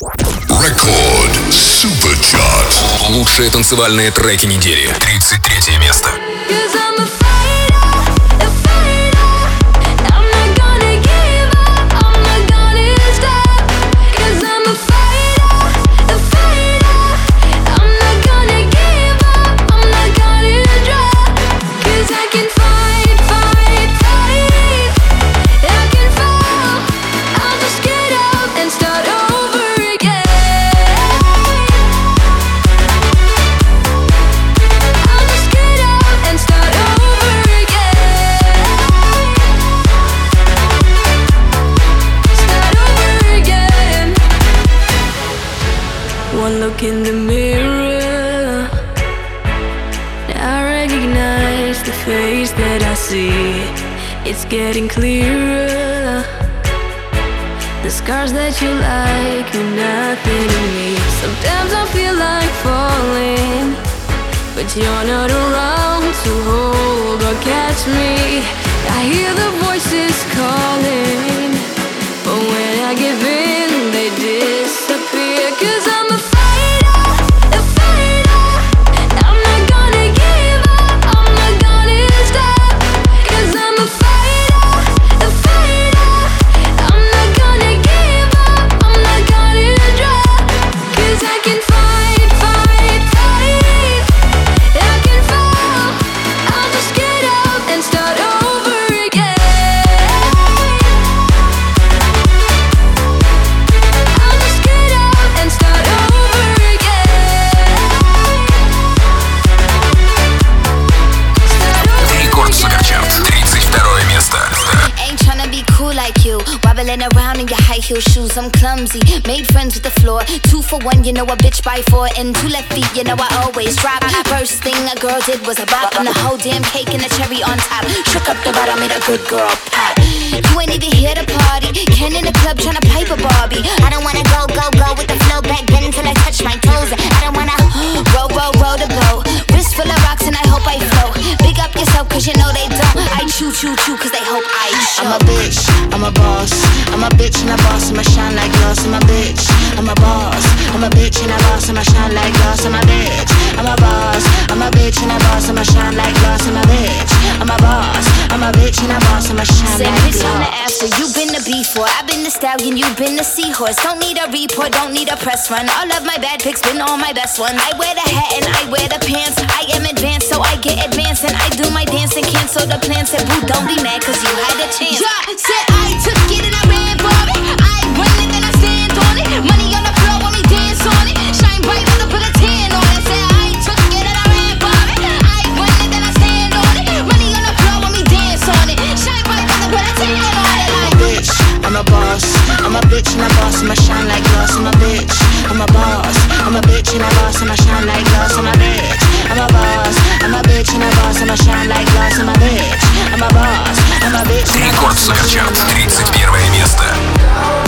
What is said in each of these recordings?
Рекорд Суперчарт. Лучшие танцевальные треки недели. 33 место. Getting clearer. The scars that you like mean nothing to me. Sometimes I feel like falling, but you're not around to hold or catch me. I hear the voices calling, but when I give in, heel shoes, I'm clumsy. Made friends with the floor. Two for one, you know a bitch by four. And two left feet, you know I always drop. First thing a girl did was a bop. And the whole damn cake and the cherry on top. Shook up the bottom, made a good girl pop. You ain't even here to party. Ken in the club trying to pipe a Barbie. I don't wanna go, go, go with the flow back then until I touch my toes. I don't wanna roll, roll, roll the boat. Wrist full of rocks and I hope I float. Yourself cause you know they don't. I chew, chew, chew cause they hope I show. I'm a bitch, I'm a boss. I'm a bitch and a boss I'ma shine like glass, I'm a bitch. I'm a boss, I'm a bitch and a boss, I'ma shine like glass, I'm a bitch. I'm a boss, I'm a bitch and a boss, I'ma shine like glass, I'm a bitch. I'm a boss, I'm a bitch and a boss, I'ma shine like glass. on the after, you've been the before, I've been the stallion, you've been the seahorse. Don't need a report, don't need a press run. All of my bad pics been all my best ones. I wear the hat and I wear the pants. I am advanced, so I get advanced and I do my dance and cancel the plans. Said, boo, don't be mad, cause you had a chance. Yeah, said I took it and I ran for it. I Money on the floor when we I'm a bitch and a boss. I'ma shine like glass. I'm a bitch, I'm a boss. I'm a bitch and a boss. I'ma shine like glass. I'm a bitch, I'm a boss. I'm a bitch and a boss. I'ma shine like glass. I'm a bitch, I'm a boss. I'm a bitch and a boss. Рекорд Суперчарт, 31 место.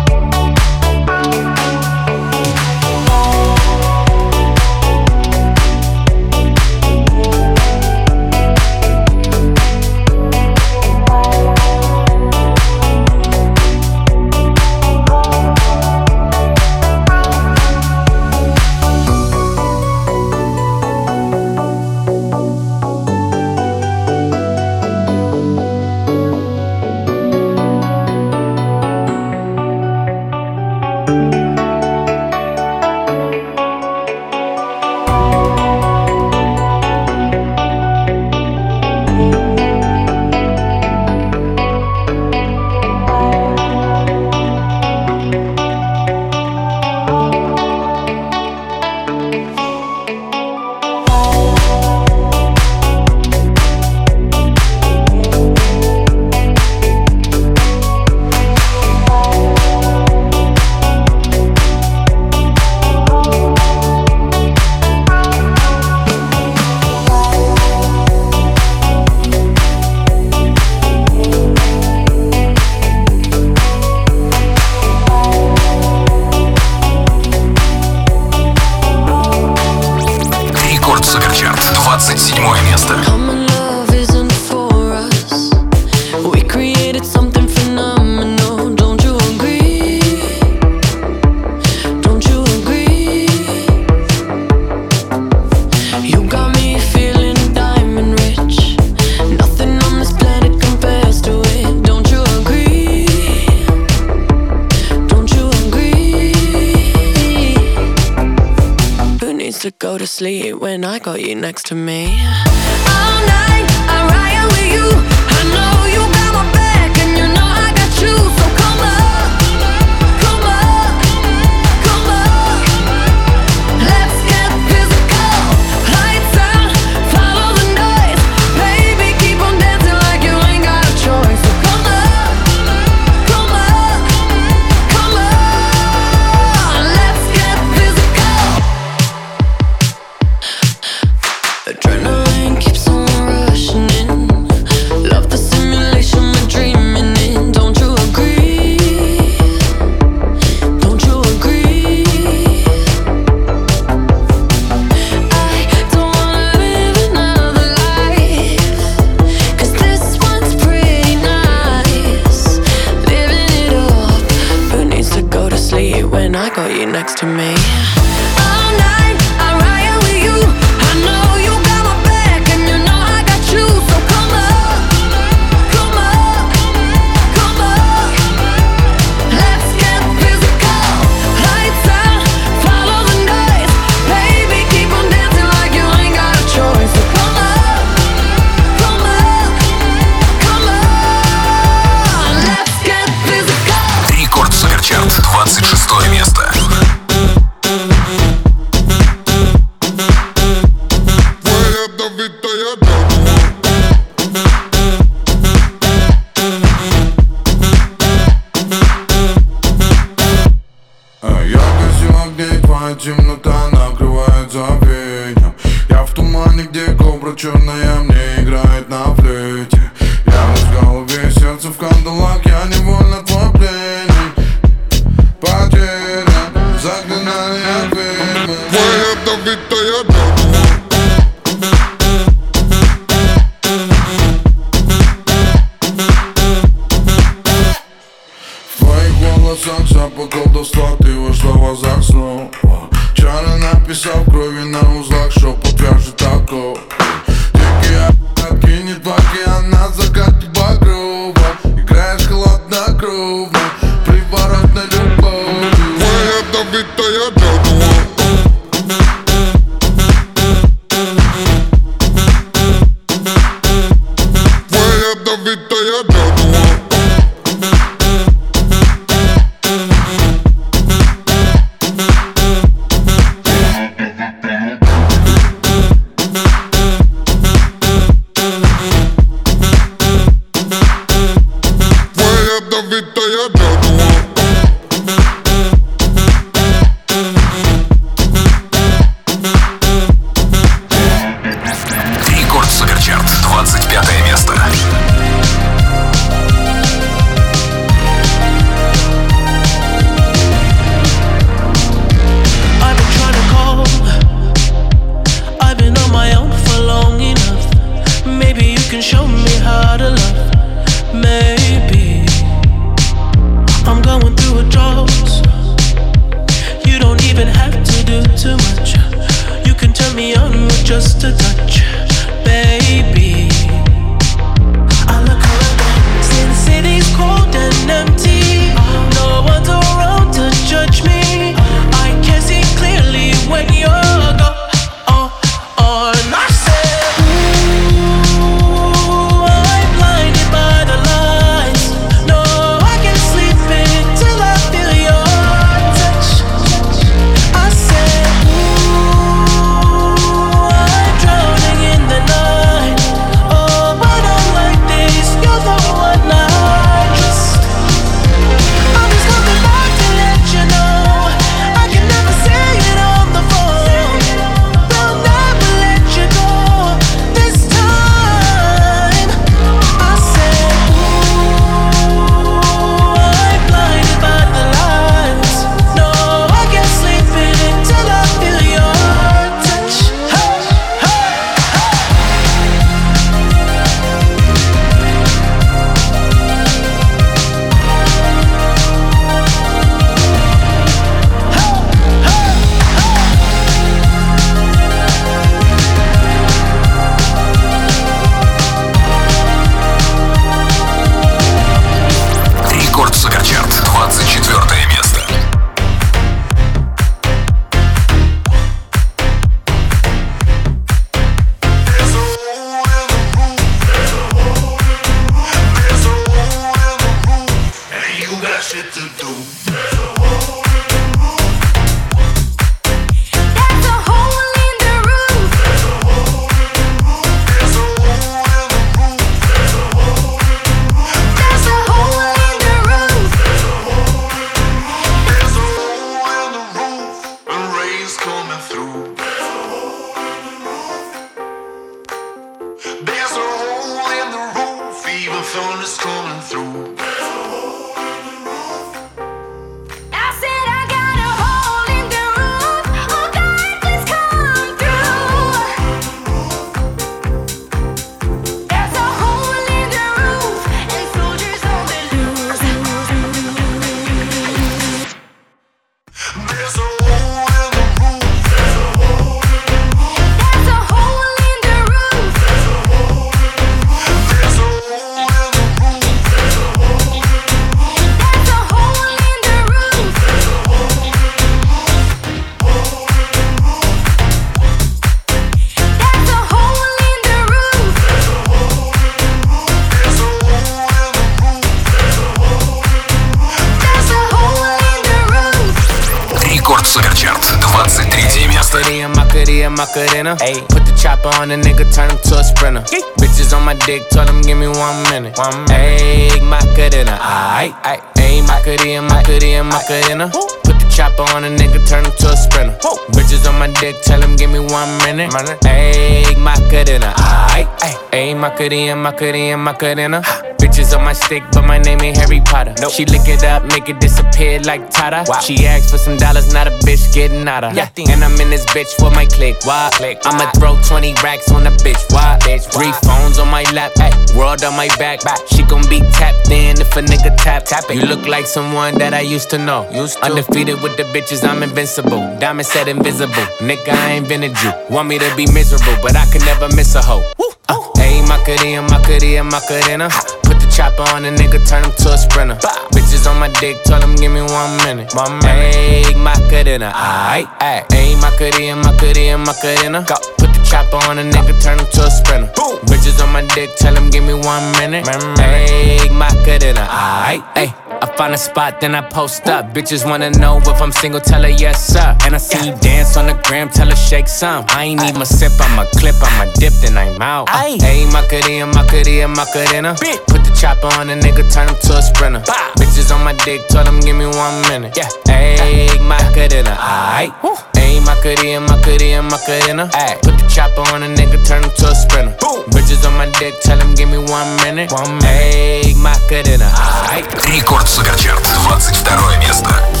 Ayy, put the chopper on the nigga, turn him to a sprinter. Yee. Bitches on my dick, told him give me one minute. One minute. Ayy, Macarena. Aight, aight. Ayy, Macarena, Macarena, Macarena. Put the chopper on a nigga, turn him to a sprinter. Whoa. Bitches on my dick, tell him give me one minute. Ayy, Macarena. Aight, aight. Ayy, Macarena, Macarena, Macarena. Bitches on my stick, but my name ain't Harry Potter. Nope. She lick it up, make it disappear like Tata. Wow. She asked for some dollars, not a bitch getting out of. Yeah. And I'm in this bitch for my click. Why? Click. I'ma throw 20 racks on a bitch. Why? Bitch. Three phones on my lap, ay. world on my back. back. She gon' be tapped in if a nigga tap. tap it. You look like someone that I used to know. Used to. Undefeated with the bitches, I'm invincible. Diamond said invisible. Nigga, I ain't been a Jew. Want me to be miserable, but I can never miss a hoe. Uh, hey, Macarena, Macarena, Macarena. Put the chopper on a nigga, turn him to a sprinter. Bah. Bitches on my dick, tell him give me one minute. One minute. Hey, Macarena, aight, aight. Hey, Macarena, Macarena, Macarena. Go. Put the chopper on a nigga, turn him to a sprinter. Boom. Bitches on my dick, tell him give me one minute. Hey, Macarena, aight, aight. I find a spot, then I post up. Bitches wanna know if I'm single, tell her yes, sir. And I see you dance on the gram, tell her shake some. I ain't even sip, I'm a clip, I'm a dip, then I'm out. Uh, hey, Macarena, Macarena, Macarena. Uh. Put the chopper on a nigga, turn him to a sprinter. Bitches on my dick, tell him give me one minute. Yeah, hey, Macarena, aight. Hey, Macarena, Macarena, Macarena. Ay. Put the chopper on a nigga, turn him to a sprinter. Boom. Bitches on my dick, tell him give me one minute. One minute. Hey, Macarena, aight. Рекорд Суперчарт, 22 место.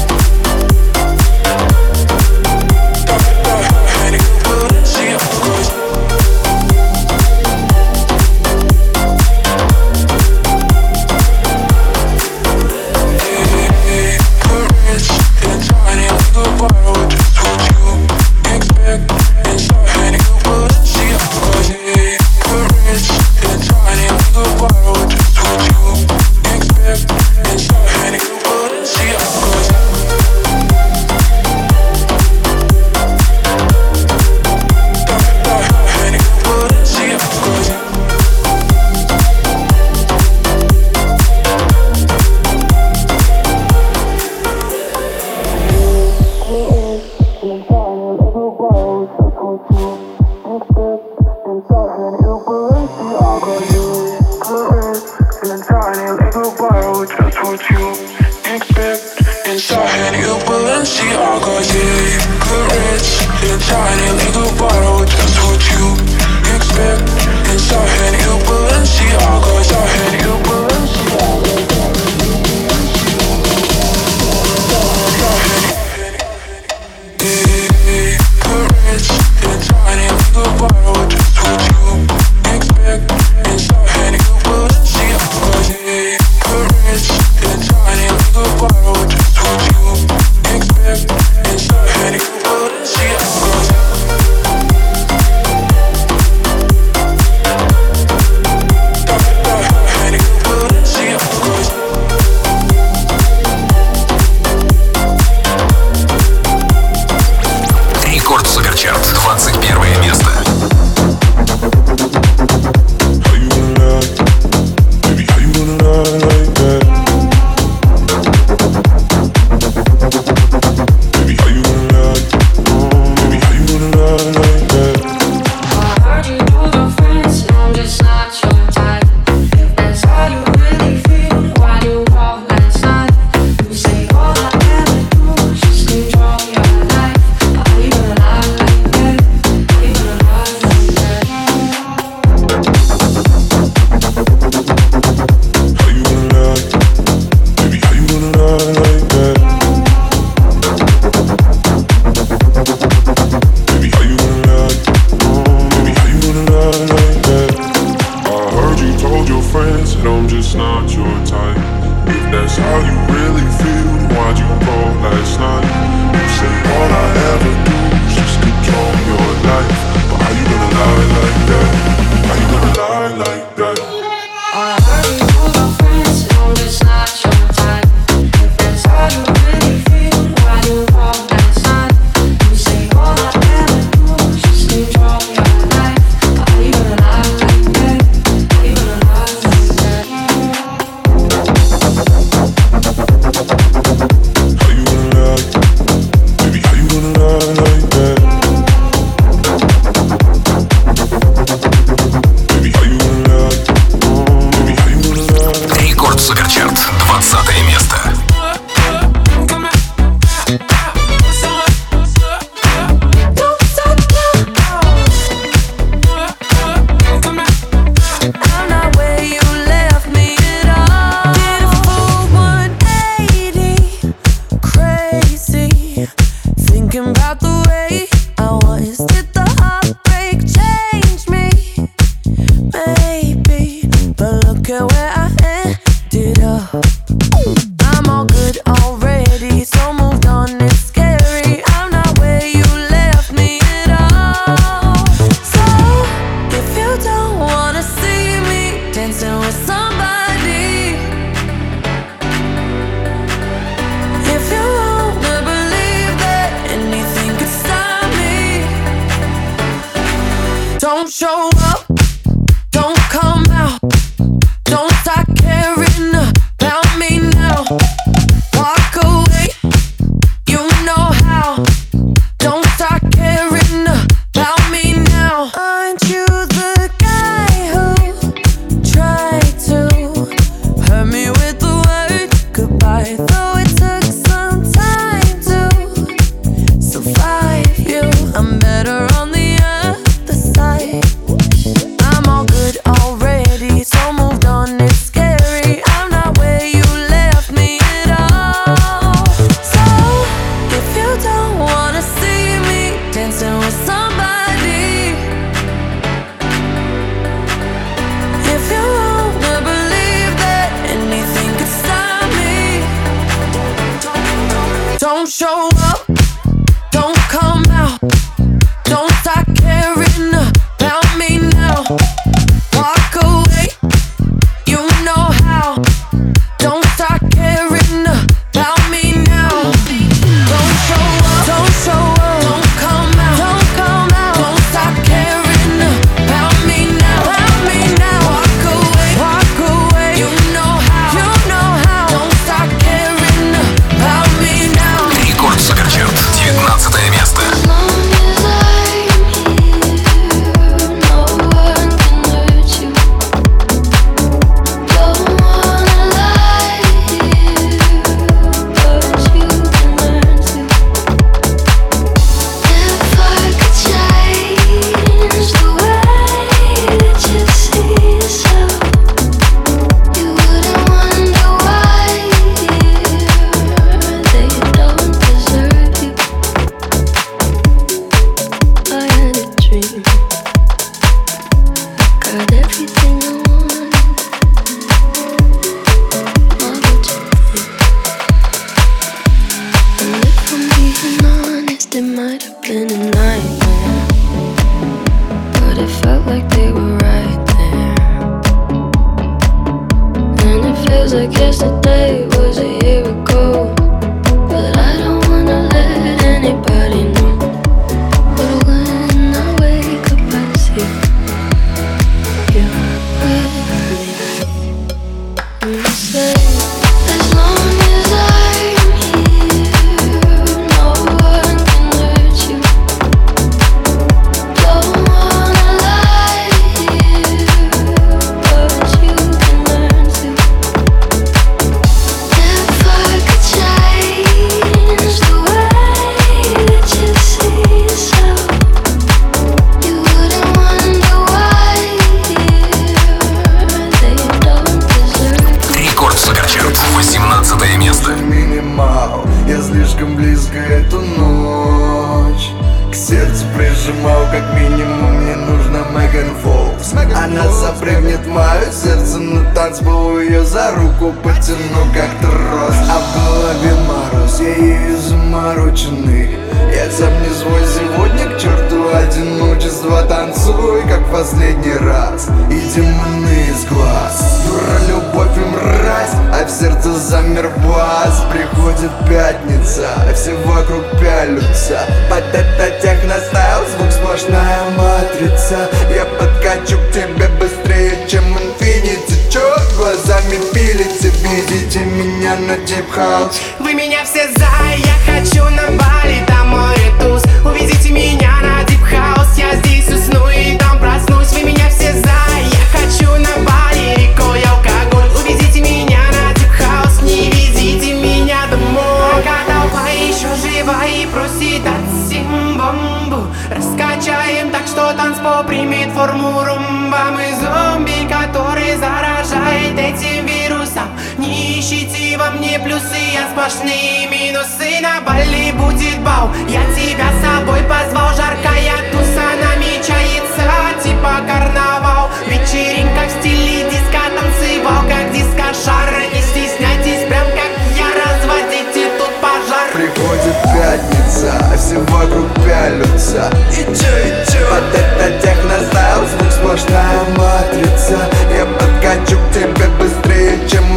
плюсы я сплошные минусы На Бали будет бау, я тебя с собой позвал Жаркая туса намечается, типа карнавал. Вечеринка в стиле диска, танцевал как диско шар. Не стесняйтесь, прям как я, разводите тут пожар. Приходит пятница, а все вокруг пялются И чё, и чё? Вот это техно знал, звук сплошная матрица. Я подкачу к тебе быстрее, чем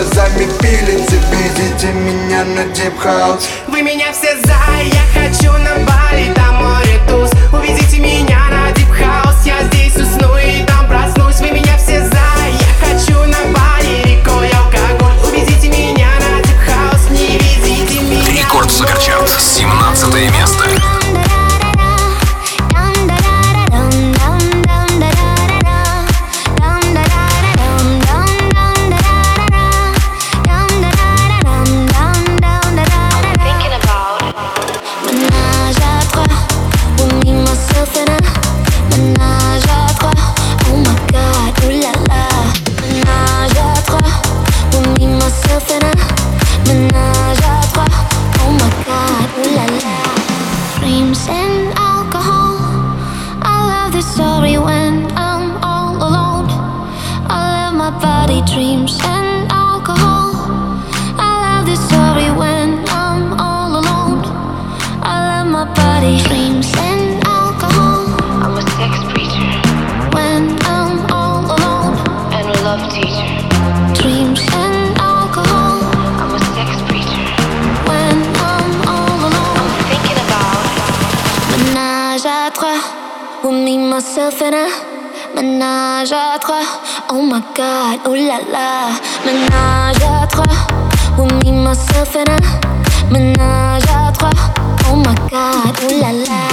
глазами пилите Видите меня на Deep House. Вы меня все за, я хочу на Бали, там море туз. Уведите меня на Deep House, я здесь усну и там проснусь. Вы меня все за, я хочу на Бали, рекой алкоголь. Уведите меня на Deep House, не видите меня. Рекорд Суперчарт, 17 место. myself in a Ménage à trois Oh my god, oh la la Ménage à trois With me, myself in a Ménage à trois Oh my god, oh la la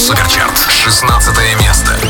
Суперчарт. 16 место.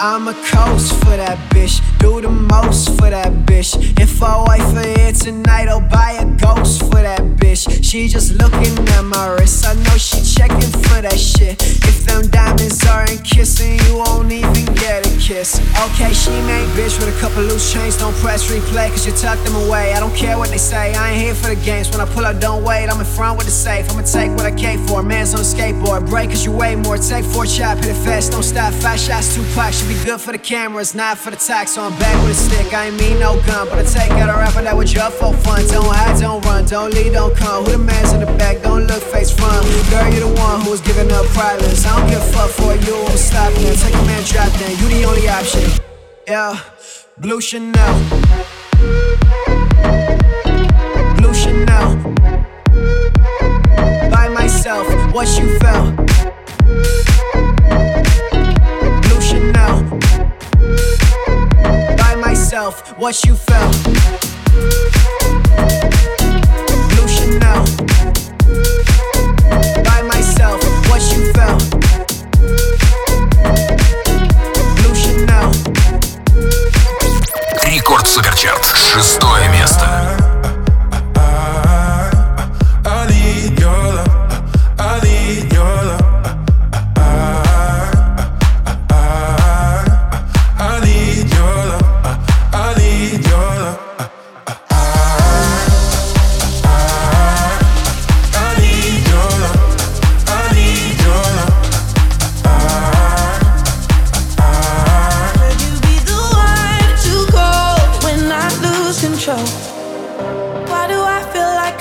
I'm a coast for that bitch. Do the most for that bitch. If I wait for it tonight, I'll buy a ghost for that bitch. She just looking at my wrist. I know she checking for that shit. If diamonds aren't kissing, you won't even get a kiss. Okay, she main bitch with a couple loose chains. Don't press replay, cause you tuck them away. I don't care what they say, I ain't here for the games. When I pull up, don't wait, I'm in front with the safe. I'ma take what I came for. Man's on a skateboard. Break cause you weigh more. Take four chop, hit it fast, don't stop. Five shots, two packs. Should be good for the cameras, not for the tax. So I'm back with a stick, I ain't mean no gun. But I take out a rapper that was just for fun. Don't hide, don't run, don't lead, don't come. Who the man's in the back, don't look face front. Girl, you the one who was giving up privates. I give a fuck for you, I'm stopping. Take a man, drop then, you the only option. Yeah, Blue Chanel. Blue Chanel. By myself, what you felt. Blue Chanel. By myself, what you felt. Blue Chanel. By myself, what you felt. Шестое место.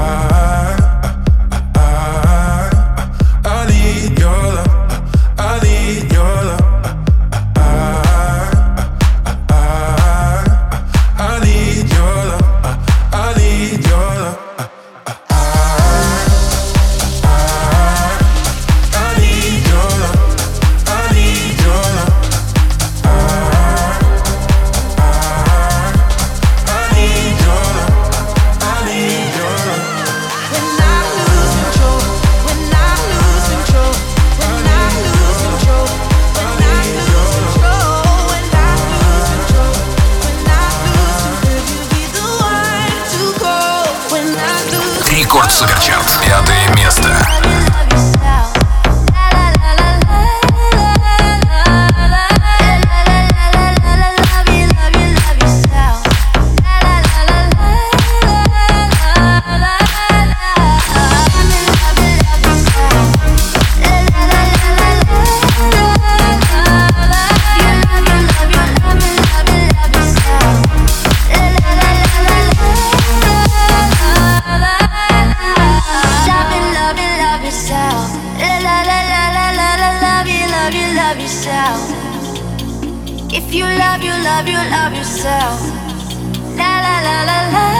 I I need your love. I need your love. If you love, you love, you love yourself. La la la la la.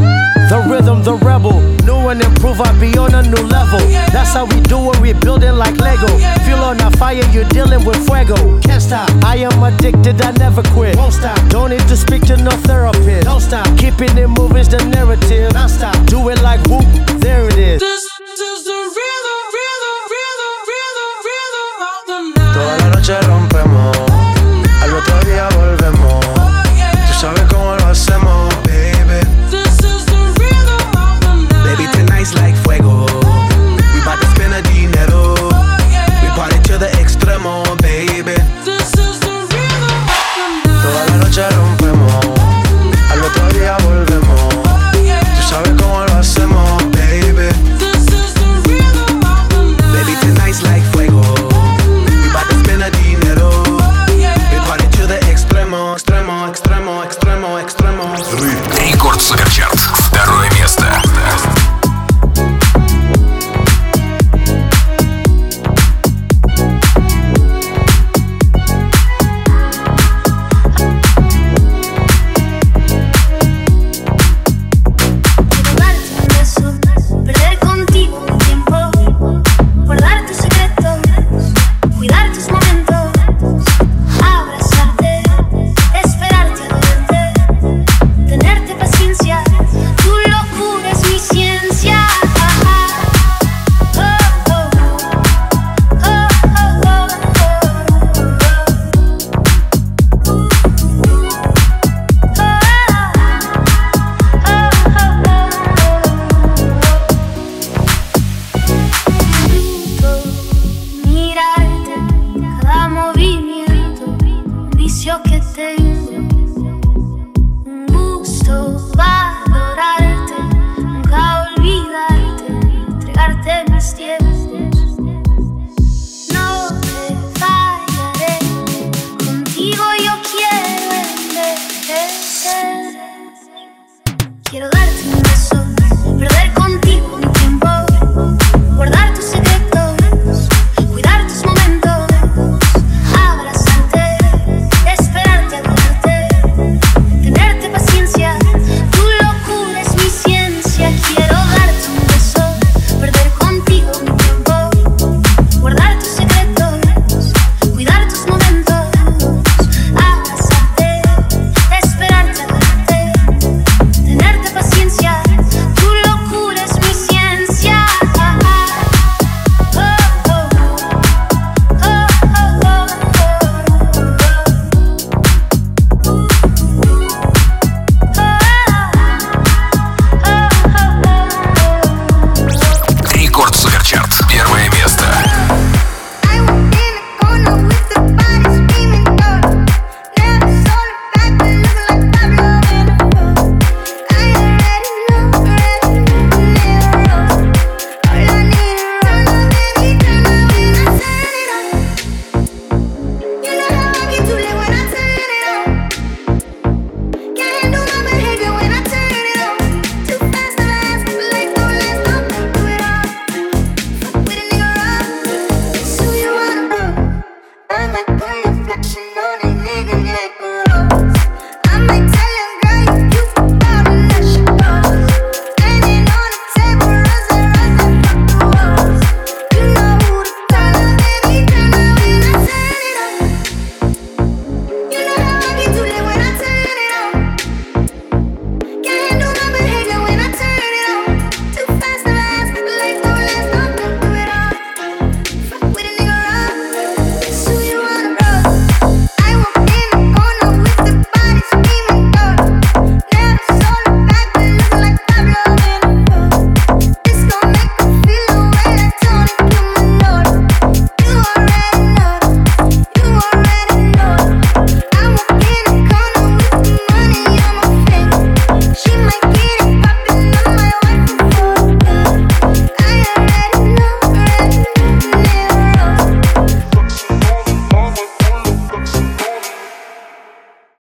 The rhythm, the rebel. New and improve, I be on a new level. That's how we do it, we building like Lego. Feel on a fire, you're dealing with fuego. Can't stop. I am addicted, I never quit. Won't stop. Don't need to speak to no therapist. Don't stop. Keeping it moving's the narrative. Non stop. Do it like whoop, there it is. This is the rhythm, rhythm, rhythm, rhythm, rhythm of the night.